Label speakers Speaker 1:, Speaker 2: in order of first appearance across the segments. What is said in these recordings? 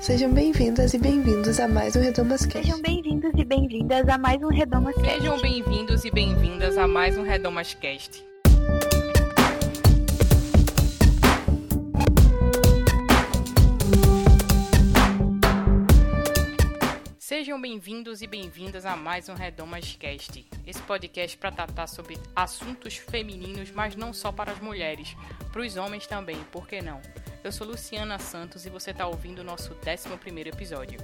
Speaker 1: Sejam bem-vindas e bem-vindos a mais um Redomas Cast.
Speaker 2: Sejam bem-vindos e bem-vindas a mais um Redomas Cast.
Speaker 3: Sejam bem-vindos e bem-vindas a mais um Redomas Cast. Sejam bem-vindos e bem-vindas a mais um Redomas Cast. Esse podcast para tratar sobre assuntos femininos, mas não só para as mulheres, para os homens também, por que não? Eu sou Luciana Santos e você está ouvindo o nosso 11 episódio.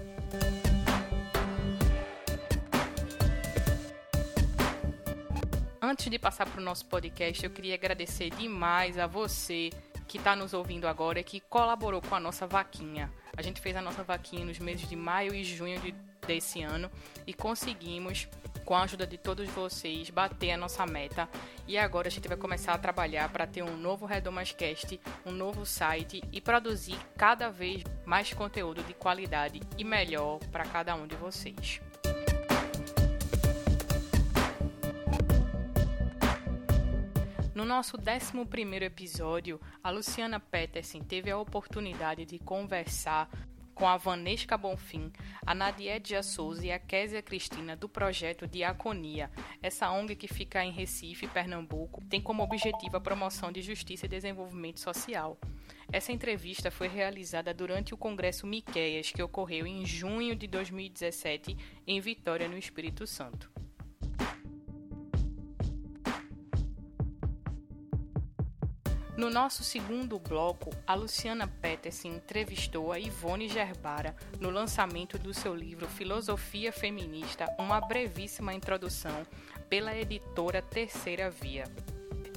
Speaker 3: Antes de passar para o nosso podcast, eu queria agradecer demais a você que está nos ouvindo agora e que colaborou com a nossa vaquinha. A gente fez a nossa vaquinha nos meses de maio e junho de desse ano e conseguimos, com a ajuda de todos vocês, bater a nossa meta. E agora a gente vai começar a trabalhar para ter um novo Redomascast, um novo site e produzir cada vez mais conteúdo de qualidade e melhor para cada um de vocês. No nosso 11 episódio, a Luciana Peterson teve a oportunidade de conversar com a Vanesca Bonfim, a Nadiedia Souza e a Késia Cristina do projeto Diaconia. Essa ONG que fica em Recife, Pernambuco, tem como objetivo a promoção de justiça e desenvolvimento social. Essa entrevista foi realizada durante o Congresso Miqueias, que ocorreu em junho de 2017 em Vitória, no Espírito Santo. No nosso segundo bloco, a Luciana Peterson entrevistou a Ivone Gerbara no lançamento do seu livro Filosofia Feminista, uma brevíssima introdução, pela editora Terceira Via.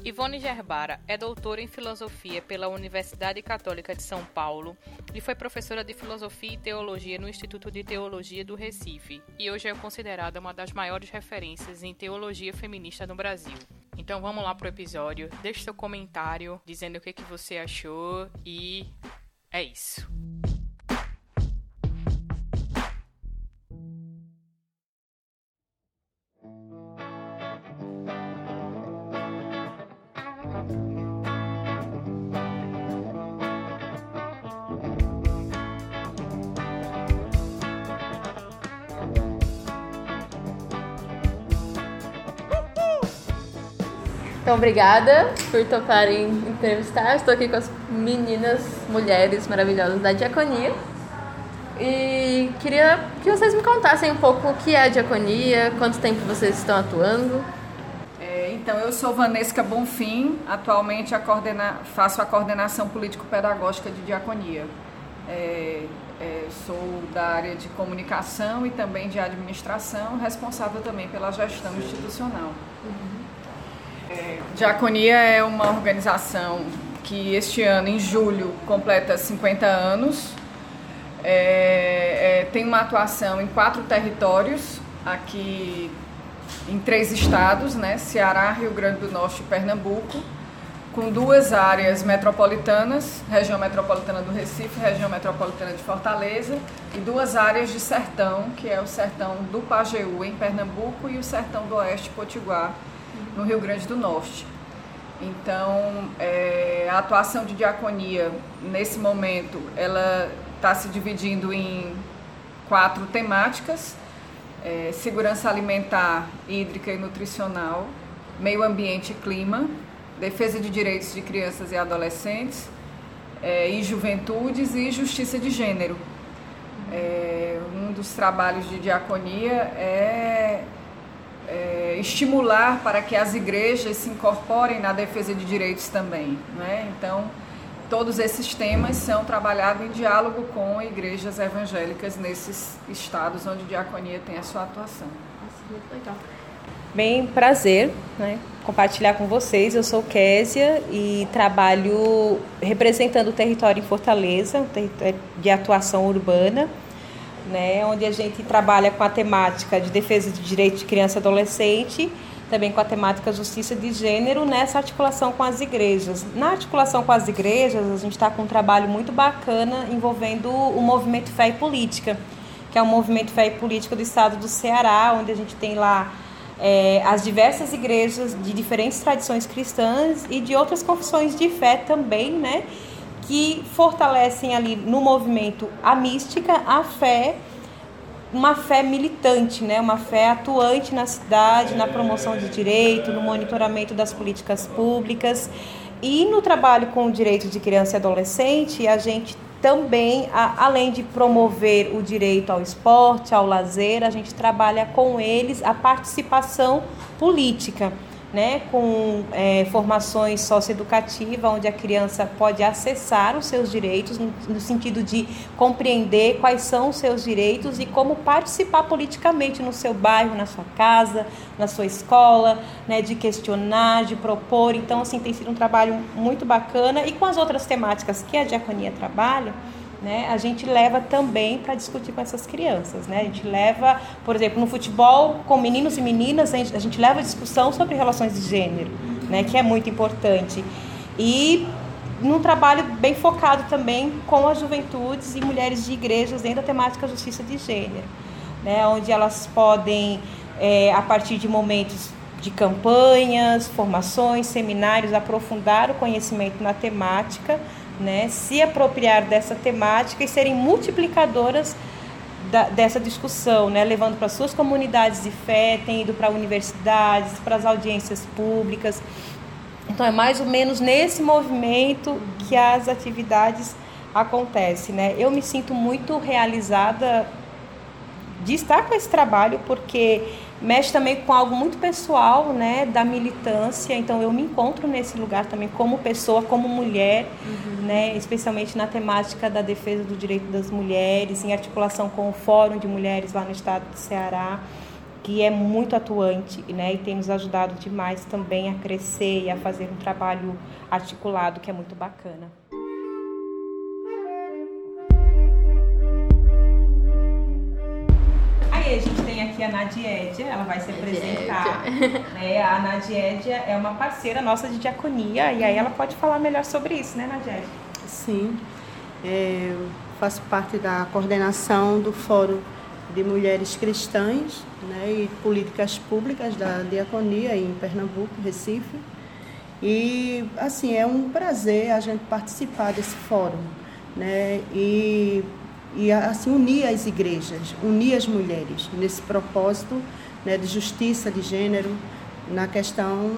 Speaker 3: Ivone Gerbara é doutora em filosofia pela Universidade Católica de São Paulo e foi professora de filosofia e teologia no Instituto de Teologia do Recife e hoje é considerada uma das maiores referências em teologia feminista no Brasil. Então vamos lá pro episódio. Deixe seu comentário dizendo o que, que você achou e é isso.
Speaker 4: Então, obrigada por toparem entrevistar. Estou aqui com as meninas, mulheres maravilhosas da Diaconia. E queria que vocês me contassem um pouco o que é a Diaconia, quanto tempo vocês estão atuando.
Speaker 5: É, então, eu sou Vanesca Bonfim, atualmente a coordena... faço a coordenação político-pedagógica de Diaconia. É, é, sou da área de comunicação e também de administração, responsável também pela gestão institucional. Uhum. Diaconia é uma organização que este ano, em julho, completa 50 anos. É, é, tem uma atuação em quatro territórios, aqui em três estados, né? Ceará, Rio Grande do Norte e Pernambuco, com duas áreas metropolitanas, região metropolitana do Recife, região metropolitana de Fortaleza, e duas áreas de sertão, que é o sertão do Pajeú, em Pernambuco, e o sertão do Oeste Potiguar, no Rio Grande do Norte. Então, é, a atuação de diaconia, nesse momento, ela está se dividindo em quatro temáticas, é, segurança alimentar, hídrica e nutricional, meio ambiente e clima, defesa de direitos de crianças e adolescentes, é, e juventudes e justiça de gênero. É, um dos trabalhos de diaconia é é, estimular para que as igrejas se incorporem na defesa de direitos também. Né? Então, todos esses temas são trabalhados em diálogo com igrejas evangélicas nesses estados onde a diaconia tem a sua atuação.
Speaker 4: muito legal.
Speaker 6: Bem, prazer né, compartilhar com vocês. Eu sou Késia e trabalho representando o território em Fortaleza, um território de atuação urbana né, onde a gente trabalha com a temática de defesa de direitos de criança e adolescente, também com a temática justiça de gênero, nessa articulação com as igrejas. Na articulação com as igrejas, a gente está com um trabalho muito bacana envolvendo o movimento Fé e Política, que é o movimento Fé e Política do estado do Ceará, onde a gente tem lá é, as diversas igrejas de diferentes tradições cristãs e de outras confissões de fé também, né? Que fortalecem ali no movimento a mística, a fé, uma fé militante, né? uma fé atuante na cidade, na promoção de direito, no monitoramento das políticas públicas. E no trabalho com o direito de criança e adolescente, a gente também, além de promover o direito ao esporte, ao lazer, a gente trabalha com eles a participação política né, com é, formações socioeducativas, onde a criança pode acessar os seus direitos, no, no, sentido de compreender quais são os seus direitos e como participar politicamente no seu bairro, na sua casa, na sua escola, né, de questionar, de propor. Então, assim, tem sido um trabalho muito bacana e com as outras temáticas que a diaconia trabalha né, a gente leva também para discutir com essas crianças. Né? A gente leva, por exemplo, no futebol, com meninos e meninas, a gente, leva discussão sobre relações de gênero, né, que é muito importante. E num trabalho bem focado também com as juventudes e mulheres de igrejas dentro da temática justiça de gênero, né, onde elas podem, é, a partir de momentos de campanhas, formações, seminários, aprofundar o conhecimento na temática, né, se apropriar dessa temática e serem multiplicadoras da, dessa discussão, né, levando para suas comunidades de fé, tem ido para universidades, para as audiências públicas. Então é mais ou menos nesse movimento que as atividades acontecem, né? Eu me sinto muito realizada de estar com esse trabalho porque mexe também com algo muito pessoal, né, da militância. Então eu me encontro nesse lugar também como pessoa, como mulher, uhum. né, especialmente na temática da defesa do direito das mulheres, em articulação com o Fórum de Mulheres lá no estado do Ceará, que é muito atuante, né, e tem nos ajudado demais também a crescer e a fazer um trabalho articulado que é muito bacana. Aqui a Nadiedia, ela vai se apresentar. Né? A Nadiedia é uma parceira nossa de diaconia e aí ela pode falar melhor sobre isso, né, Nadiedia?
Speaker 7: Sim, é, eu faço parte da coordenação do Fórum de Mulheres Cristãs né, e Políticas Públicas da Diaconia em Pernambuco, Recife. E, assim, é um prazer a gente participar desse fórum, né? E e assim unir as igrejas, unir as mulheres nesse propósito né, de justiça de gênero, na questão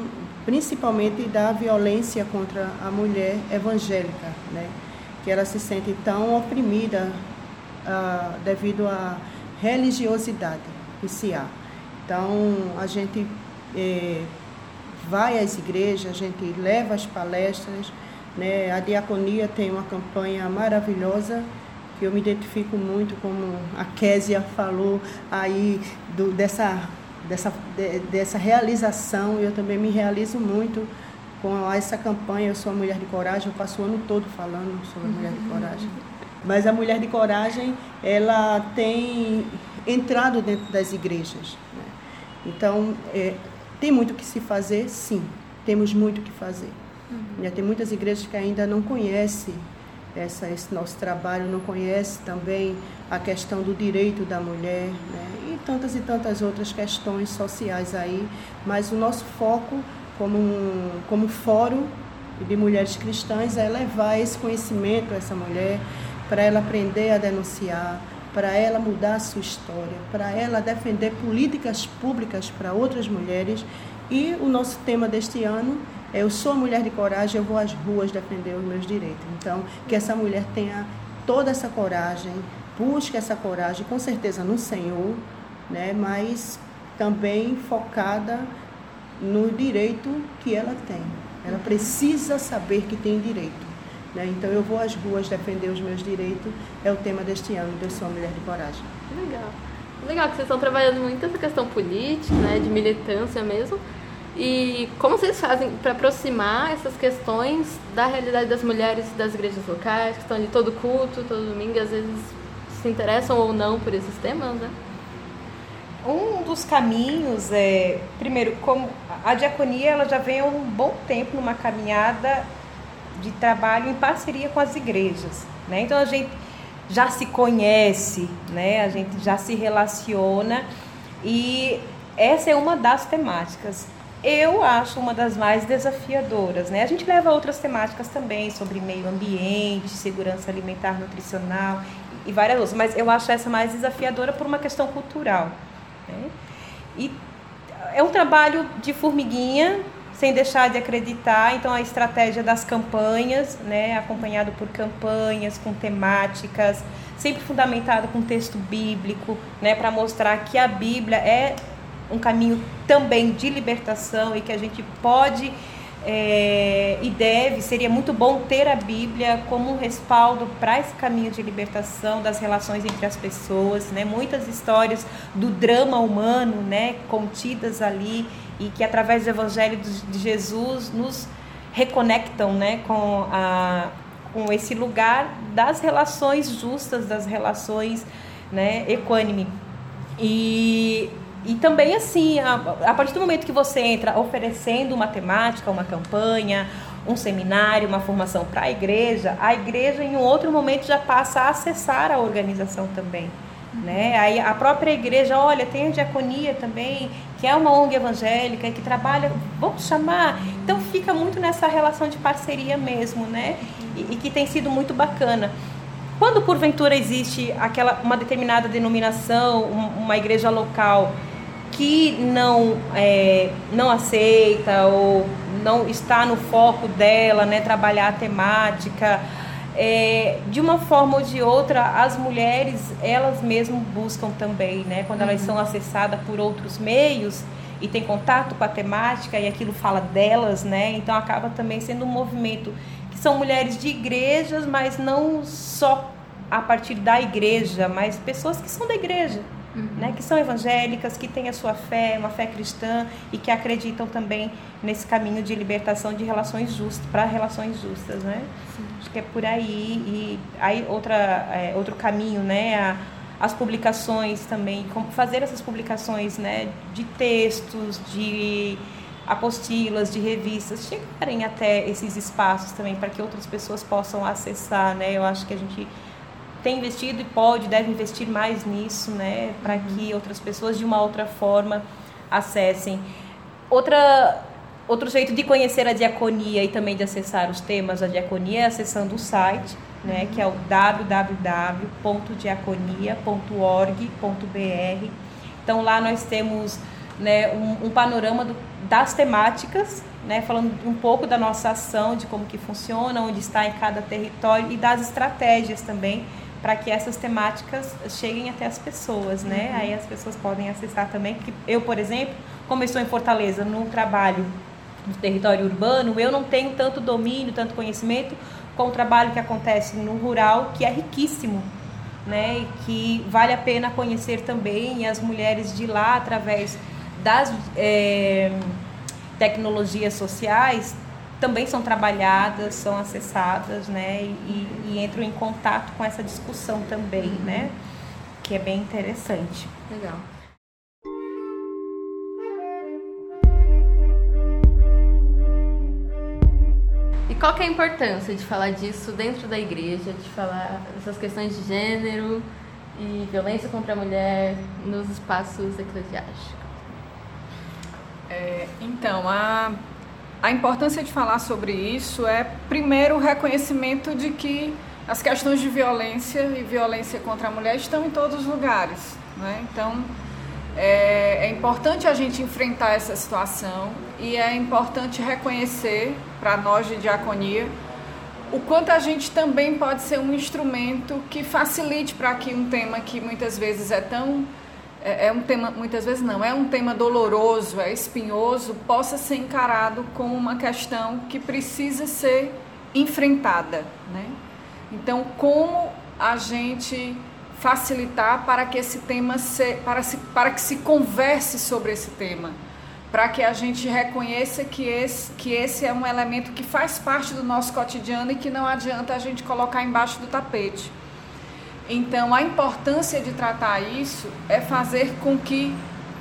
Speaker 7: principalmente da violência contra a mulher evangélica, né, que ela se sente tão oprimida ah, devido à religiosidade que se há. Então a gente eh, vai às igrejas, a gente leva as palestras, né, a diaconia tem uma campanha maravilhosa eu me identifico muito, como a Késia falou aí, do, dessa, dessa, de, dessa realização, eu também me realizo muito com essa campanha Eu Sou a Mulher de Coragem, eu passo o ano todo falando sobre a Mulher de Coragem. Mas a Mulher de Coragem, ela tem entrado dentro das igrejas. Né? Então, é, tem muito que se fazer? Sim, temos muito que fazer. Uhum. Tem muitas igrejas que ainda não conhecem essa, esse nosso trabalho, não conhece também a questão do direito da mulher né? e tantas e tantas outras questões sociais aí, mas o nosso foco como, um, como fórum de mulheres cristãs é levar esse conhecimento a essa mulher para ela aprender a denunciar, para ela mudar a sua história, para ela defender políticas públicas para outras mulheres. E o nosso tema deste ano eu sou mulher de coragem, eu vou às ruas defender os meus direitos. Então, que essa mulher tenha toda essa coragem, busque essa coragem, com certeza no Senhor, né? mas também focada no direito que ela tem. Ela precisa saber que tem direito. Né? Então, eu vou às ruas defender os meus direitos, é o tema deste ano, Eu Sou Mulher de Coragem.
Speaker 4: Legal. Legal que vocês estão trabalhando muito essa questão política, né, de militância mesmo, e como vocês fazem para aproximar essas questões da realidade das mulheres das igrejas locais, que estão de todo culto, todo domingo, às vezes se interessam ou não por esses temas, né?
Speaker 6: Um dos caminhos é, primeiro, como a diaconia ela já vem há um bom tempo numa caminhada de trabalho em parceria com as igrejas, né? Então a gente já se conhece, né? A gente já se relaciona e essa é uma das temáticas eu acho uma das mais desafiadoras. Né? A gente leva outras temáticas também sobre meio ambiente, segurança alimentar, nutricional e várias outras, mas eu acho essa mais desafiadora por uma questão cultural. Né? E é um trabalho de formiguinha, sem deixar de acreditar. Então, a estratégia das campanhas, né, acompanhado por campanhas com temáticas, sempre fundamentado com texto bíblico, né, para mostrar que a Bíblia é um caminho também de libertação e que a gente pode é, e deve, seria muito bom ter a Bíblia como um respaldo para esse caminho de libertação das relações entre as pessoas, né? Muitas histórias do drama humano, né, contidas ali e que através do Evangelho de Jesus nos reconectam, né, com a com esse lugar das relações justas, das relações, né, equânime. E e também assim, a, a partir do momento que você entra oferecendo uma temática, uma campanha, um seminário, uma formação para a igreja, a igreja em um outro momento já passa a acessar a organização também. Né? Aí a própria igreja, olha, tem a diaconia também, que é uma ONG evangélica que trabalha, vamos chamar. Então fica muito nessa relação de parceria mesmo, né? E, e que tem sido muito bacana. Quando porventura existe aquela uma determinada denominação, uma igreja local que não, é, não aceita ou não está no foco dela, né, trabalhar a temática, é, de uma forma ou de outra, as mulheres, elas mesmas buscam também, né, quando elas uhum. são acessadas por outros meios e tem contato com a temática e aquilo fala delas, né, então acaba também sendo um movimento que são mulheres de igrejas, mas não só a partir da igreja, mas pessoas que são da igreja, uhum. né, que são evangélicas, que têm a sua fé, uma fé cristã e que acreditam também nesse caminho de libertação de relações justas, para relações justas, né? Sim. Acho que é por aí. E aí outra, é, outro caminho, né? A, as publicações também, fazer essas publicações, né? De textos, de apostilas, de revistas, chegarem até esses espaços também para que outras pessoas possam acessar, né? Eu acho que a gente tem investido e pode, deve investir mais nisso, né, para uhum. que outras pessoas de uma outra forma acessem. Outra outro jeito de conhecer a diaconia e também de acessar os temas da diaconia é acessando o site, né, que é o www.diaconia.org.br. Então lá nós temos né, um, um panorama do, das temáticas, né, falando um pouco da nossa ação, de como que funciona, onde está em cada território e das estratégias também para que essas temáticas cheguem até as pessoas, né? Uhum. Aí as pessoas podem acessar também. Porque eu, por exemplo, como estou em Fortaleza, no trabalho no território urbano, eu não tenho tanto domínio, tanto conhecimento com o trabalho que acontece no rural, que é riquíssimo, né? E que vale a pena conhecer também as mulheres de lá, através das é, tecnologias sociais, também são trabalhadas, são acessadas, né? E, e entram em contato com essa discussão também, uhum. né? Que é bem interessante.
Speaker 4: Legal. E qual que é a importância de falar disso dentro da igreja, de falar essas questões de gênero e violência contra a mulher nos espaços eclesiásticos?
Speaker 5: É, então, a a importância de falar sobre isso é, primeiro, o reconhecimento de que as questões de violência e violência contra a mulher estão em todos os lugares. Né? Então, é, é importante a gente enfrentar essa situação e é importante reconhecer, para nós de diaconia, o quanto a gente também pode ser um instrumento que facilite para que um tema que muitas vezes é tão é, é um tema, muitas vezes não, é um tema doloroso, é espinhoso, possa ser encarado como uma questão que precisa ser enfrentada. Né? Então, como a gente facilitar para que esse tema se, para, se, para que se converse sobre esse tema, para que a gente reconheça que esse, que esse é um elemento que faz parte do nosso cotidiano e que não adianta a gente colocar embaixo do tapete. Então, a importância de tratar isso é fazer com que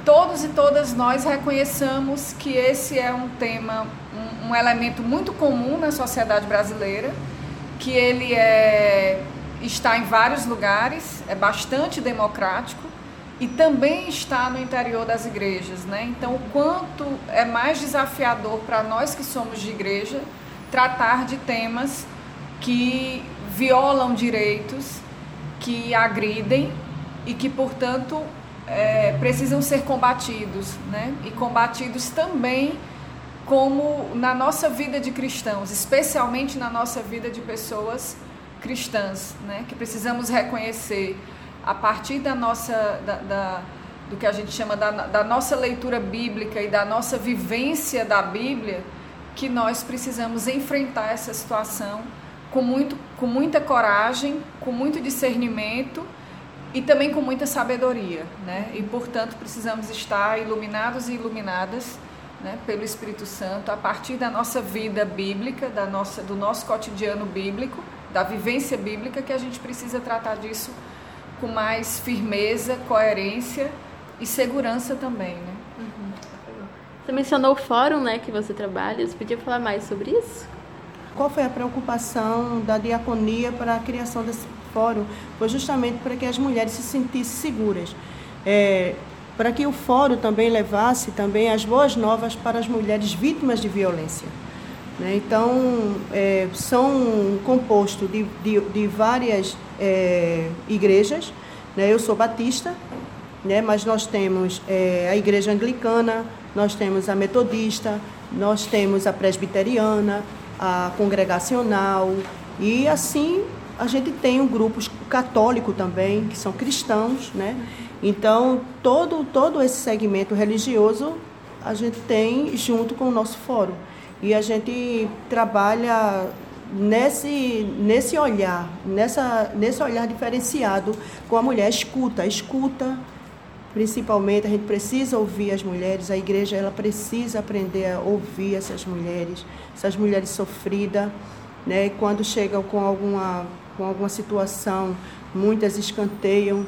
Speaker 5: todos e todas nós reconheçamos que esse é um tema, um, um elemento muito comum na sociedade brasileira, que ele é, está em vários lugares, é bastante democrático e também está no interior das igrejas, né? Então, o quanto é mais desafiador para nós que somos de igreja tratar de temas que violam direitos, que agridem e que, portanto, é, precisam ser combatidos, né? E combatidos também como na nossa vida de cristãos, especialmente na nossa vida de pessoas cristãs, né? Que precisamos reconhecer a partir da nossa, da, da, do que a gente chama da, da nossa leitura bíblica e da nossa vivência da Bíblia, que nós precisamos enfrentar essa situação com, muito, com muita coragem, com muito discernimento e também com muita sabedoria, né? E portanto precisamos estar iluminados e iluminadas, né, pelo Espírito Santo a partir da nossa vida bíblica, da nossa, do nosso cotidiano bíblico, da vivência bíblica que a gente precisa tratar disso com mais firmeza, coerência e segurança também, né? Uhum.
Speaker 4: Você mencionou o fórum, né, que você trabalha. Você podia falar mais sobre isso?
Speaker 7: Qual foi a preocupação da diaconia para a criação desse fórum? Foi justamente para que as mulheres se sentissem seguras. É, para que o fórum também levasse também as boas novas para as mulheres vítimas de violência. Né? Então, é, são compostos de, de, de várias é, igrejas. Né? Eu sou batista, né? mas nós temos é, a igreja anglicana, nós temos a metodista, nós temos a presbiteriana, a congregacional e assim a gente tem um grupo católico também, que são cristãos, né? Então, todo, todo esse segmento religioso a gente tem junto com o nosso fórum. E a gente trabalha nesse, nesse olhar, nessa, nesse olhar diferenciado com a mulher, escuta, escuta, principalmente a gente precisa ouvir as mulheres, a igreja ela precisa aprender a ouvir essas mulheres, essas mulheres sofridas, né? Quando chegam com alguma, com alguma situação, muitas escanteiam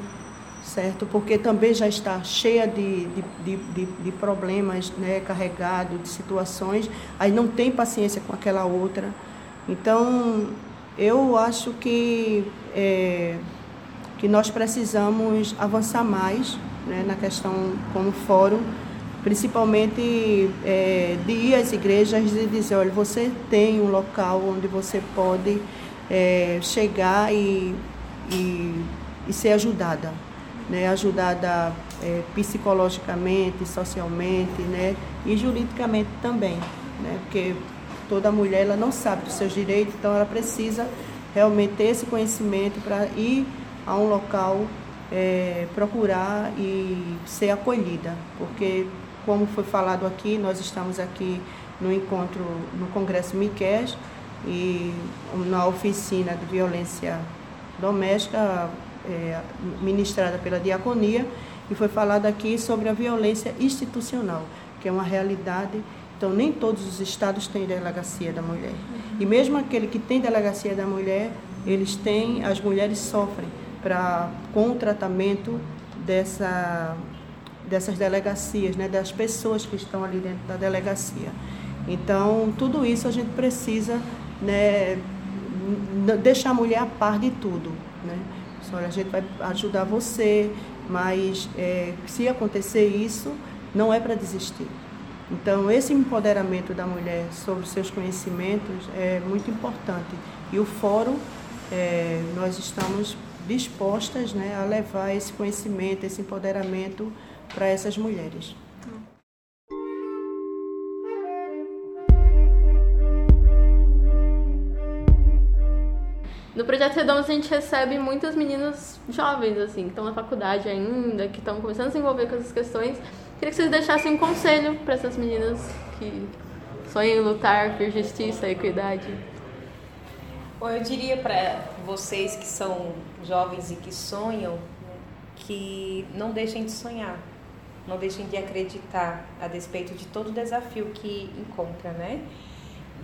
Speaker 7: certo? Porque também já está cheia de, de, de, de, problemas, né? carregado de situações, aí não tem paciência com aquela outra. Então, eu acho que, é, que nós precisamos avançar mais né? na questão como fórum, principalmente é, de ir às igrejas e dizer, olha, você tem um local onde você pode é, chegar e, e, e ser ajudada né, ajudada é, psicologicamente, socialmente né, e juridicamente também, né, porque toda mulher ela não sabe dos seus direitos, então ela precisa realmente ter esse conhecimento para ir a um local é, procurar e ser acolhida, porque como foi falado aqui, nós estamos aqui no encontro no Congresso Miquel e na oficina de violência doméstica é, ministrada pela diaconia e foi falado aqui sobre a violência institucional, que é uma realidade. Então, nem todos os estados têm delegacia da mulher. E mesmo aquele que tem delegacia da mulher, eles têm, as mulheres sofrem para com o tratamento dessa, dessas delegacias, né, das pessoas que estão ali dentro da delegacia. Então, tudo isso a gente precisa né, deixar a mulher a par de tudo. Né? olha, a gente vai ajudar você, mas é, se acontecer isso, não é para desistir. Então, esse empoderamento da mulher sobre seus conhecimentos é muito importante. E o fórum, é, nós estamos dispostas né, a levar esse conhecimento, esse empoderamento para essas mulheres.
Speaker 4: No Projeto Redomas a gente recebe muitas meninas jovens, assim, que estão na faculdade ainda, que estão começando a se envolver com essas questões. Queria que vocês deixassem um conselho para essas meninas que sonham em lutar por justiça e equidade.
Speaker 6: Bom, eu diria para vocês que são jovens e que sonham que não deixem de sonhar, não deixem de acreditar a despeito de todo desafio que encontra, né?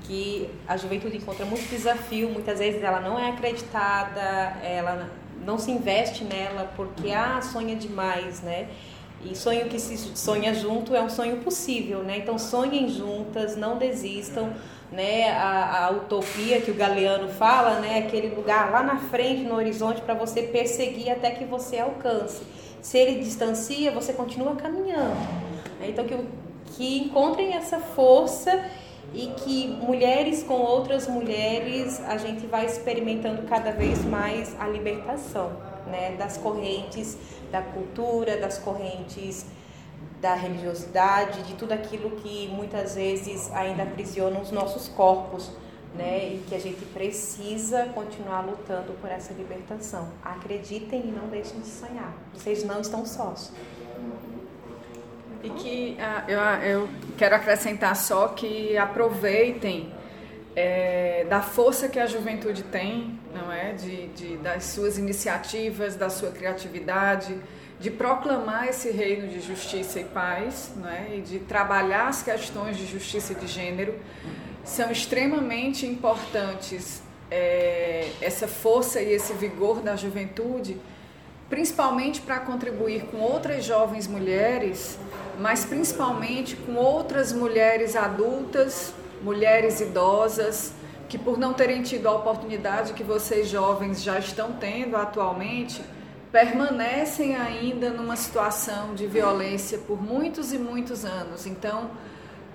Speaker 6: que a juventude encontra muito desafio, muitas vezes ela não é acreditada, ela não se investe nela porque ah, sonha demais, né? E sonho que se sonha junto é um sonho possível, né? Então sonhem juntas, não desistam, né? A, a utopia que o Galeano fala, né? Aquele lugar lá na frente, no horizonte, para você perseguir até que você alcance. Se ele distancia, você continua caminhando. Então que, que encontrem essa força e que mulheres com outras mulheres a gente vai experimentando cada vez mais a libertação, né? Das correntes da cultura, das correntes da religiosidade, de tudo aquilo que muitas vezes ainda aprisiona os nossos corpos, né? E que a gente precisa continuar lutando por essa libertação. Acreditem e não deixem de sonhar. Vocês não estão sós.
Speaker 5: E que ah, eu, eu quero acrescentar só que aproveitem é, da força que a juventude tem, não é, de, de, das suas iniciativas, da sua criatividade, de proclamar esse reino de justiça e paz, não é, e de trabalhar as questões de justiça de gênero, são extremamente importantes. É, essa força e esse vigor da juventude, principalmente para contribuir com outras jovens mulheres, mas principalmente com outras mulheres adultas mulheres idosas que por não terem tido a oportunidade que vocês jovens já estão tendo atualmente, permanecem ainda numa situação de violência por muitos e muitos anos. Então,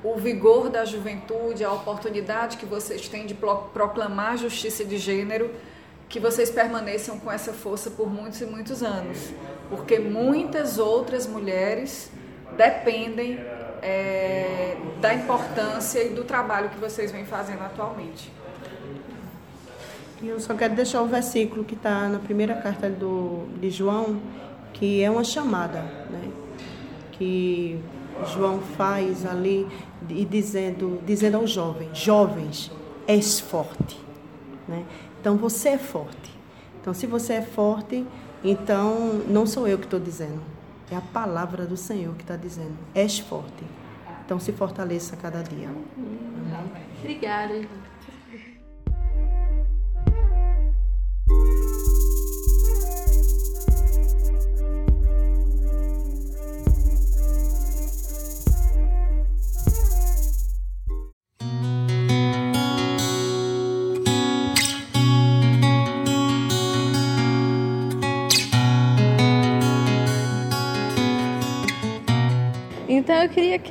Speaker 5: o vigor da juventude, a oportunidade que vocês têm de proclamar justiça de gênero, que vocês permaneçam com essa força por muitos e muitos anos, porque muitas outras mulheres dependem é, da importância e do trabalho que vocês vêm fazendo atualmente.
Speaker 7: Eu só quero deixar o versículo que está na primeira carta do, de João, que é uma chamada, né? que João faz ali e dizendo, dizendo aos jovens, jovens, és forte. Né? Então você é forte. Então se você é forte, então não sou eu que estou dizendo, é a palavra do Senhor que está dizendo: és forte. Então se fortaleça cada dia.
Speaker 4: Obrigada.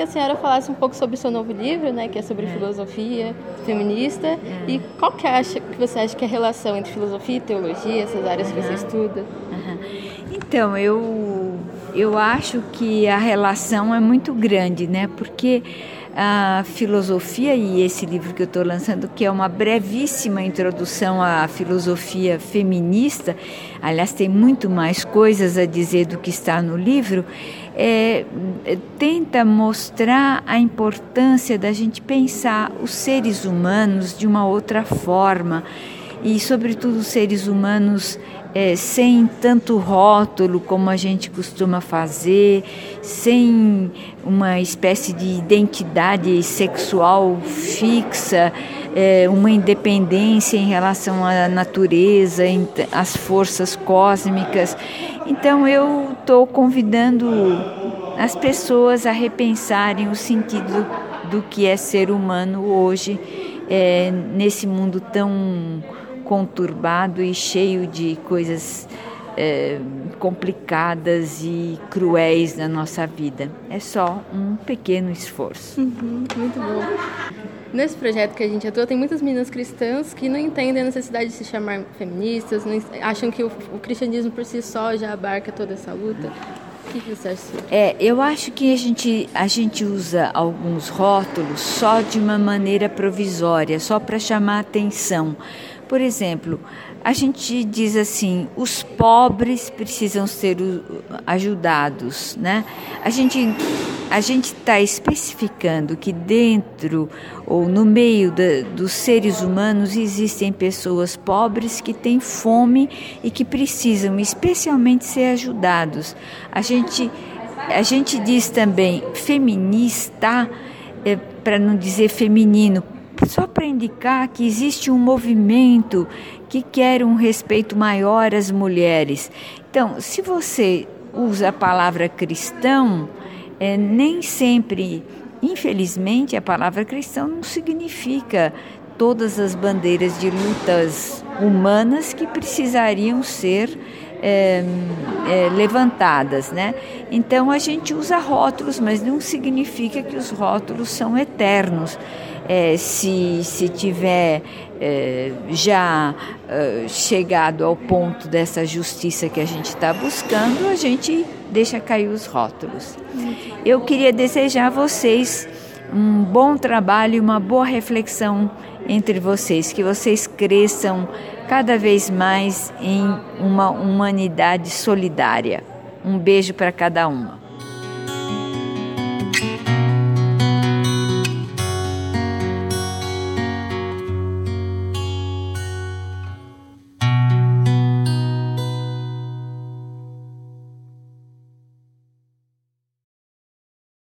Speaker 4: Que a senhora falasse um pouco sobre o seu novo livro, né, que é sobre é. filosofia feminista, é. e qual que, acha, que você acha que é a relação entre filosofia e teologia, essas áreas uhum. que você estuda? Uhum.
Speaker 8: Então, eu, eu acho que a relação é muito grande, né, porque a filosofia e esse livro que eu estou lançando, que é uma brevíssima introdução à filosofia feminista, aliás, tem muito mais coisas a dizer do que está no livro, é, tenta mostrar a importância da gente pensar os seres humanos de uma outra forma e, sobretudo, os seres humanos é, sem tanto rótulo como a gente costuma fazer, sem uma espécie de identidade sexual fixa, é, uma independência em relação à natureza, às forças cósmicas. Então eu estou convidando as pessoas a repensarem o sentido do que é ser humano hoje, é, nesse mundo tão conturbado e cheio de coisas é, complicadas e cruéis na nossa vida. É só um pequeno esforço.
Speaker 4: Uhum, muito bom. Nesse projeto que a gente atua, tem muitas meninas cristãs que não entendem a necessidade de se chamar feministas, não, acham que o, o, cristianismo por si só já abarca toda essa luta. O que você acha?
Speaker 8: É, eu acho que a gente, a gente usa alguns rótulos só de uma maneira provisória, só para chamar atenção. Por exemplo, a gente diz assim, os pobres precisam ser ajudados, né? A gente a gente está especificando que dentro ou no meio da, dos seres humanos existem pessoas pobres que têm fome e que precisam especialmente ser ajudados. A gente a gente diz também feminista, é, para não dizer feminino, só para indicar que existe um movimento que quer um respeito maior às mulheres. Então, se você usa a palavra cristão, é, nem sempre, infelizmente, a palavra cristão não significa todas as bandeiras de lutas humanas que precisariam ser é, é, levantadas, né? Então a gente usa rótulos, mas não significa que os rótulos são eternos. É, se, se tiver é, já é, chegado ao ponto dessa justiça que a gente está buscando, a gente deixa cair os rótulos. Eu queria desejar a vocês um bom trabalho e uma boa reflexão entre vocês, que vocês cresçam cada vez mais em uma humanidade solidária. Um beijo para cada uma.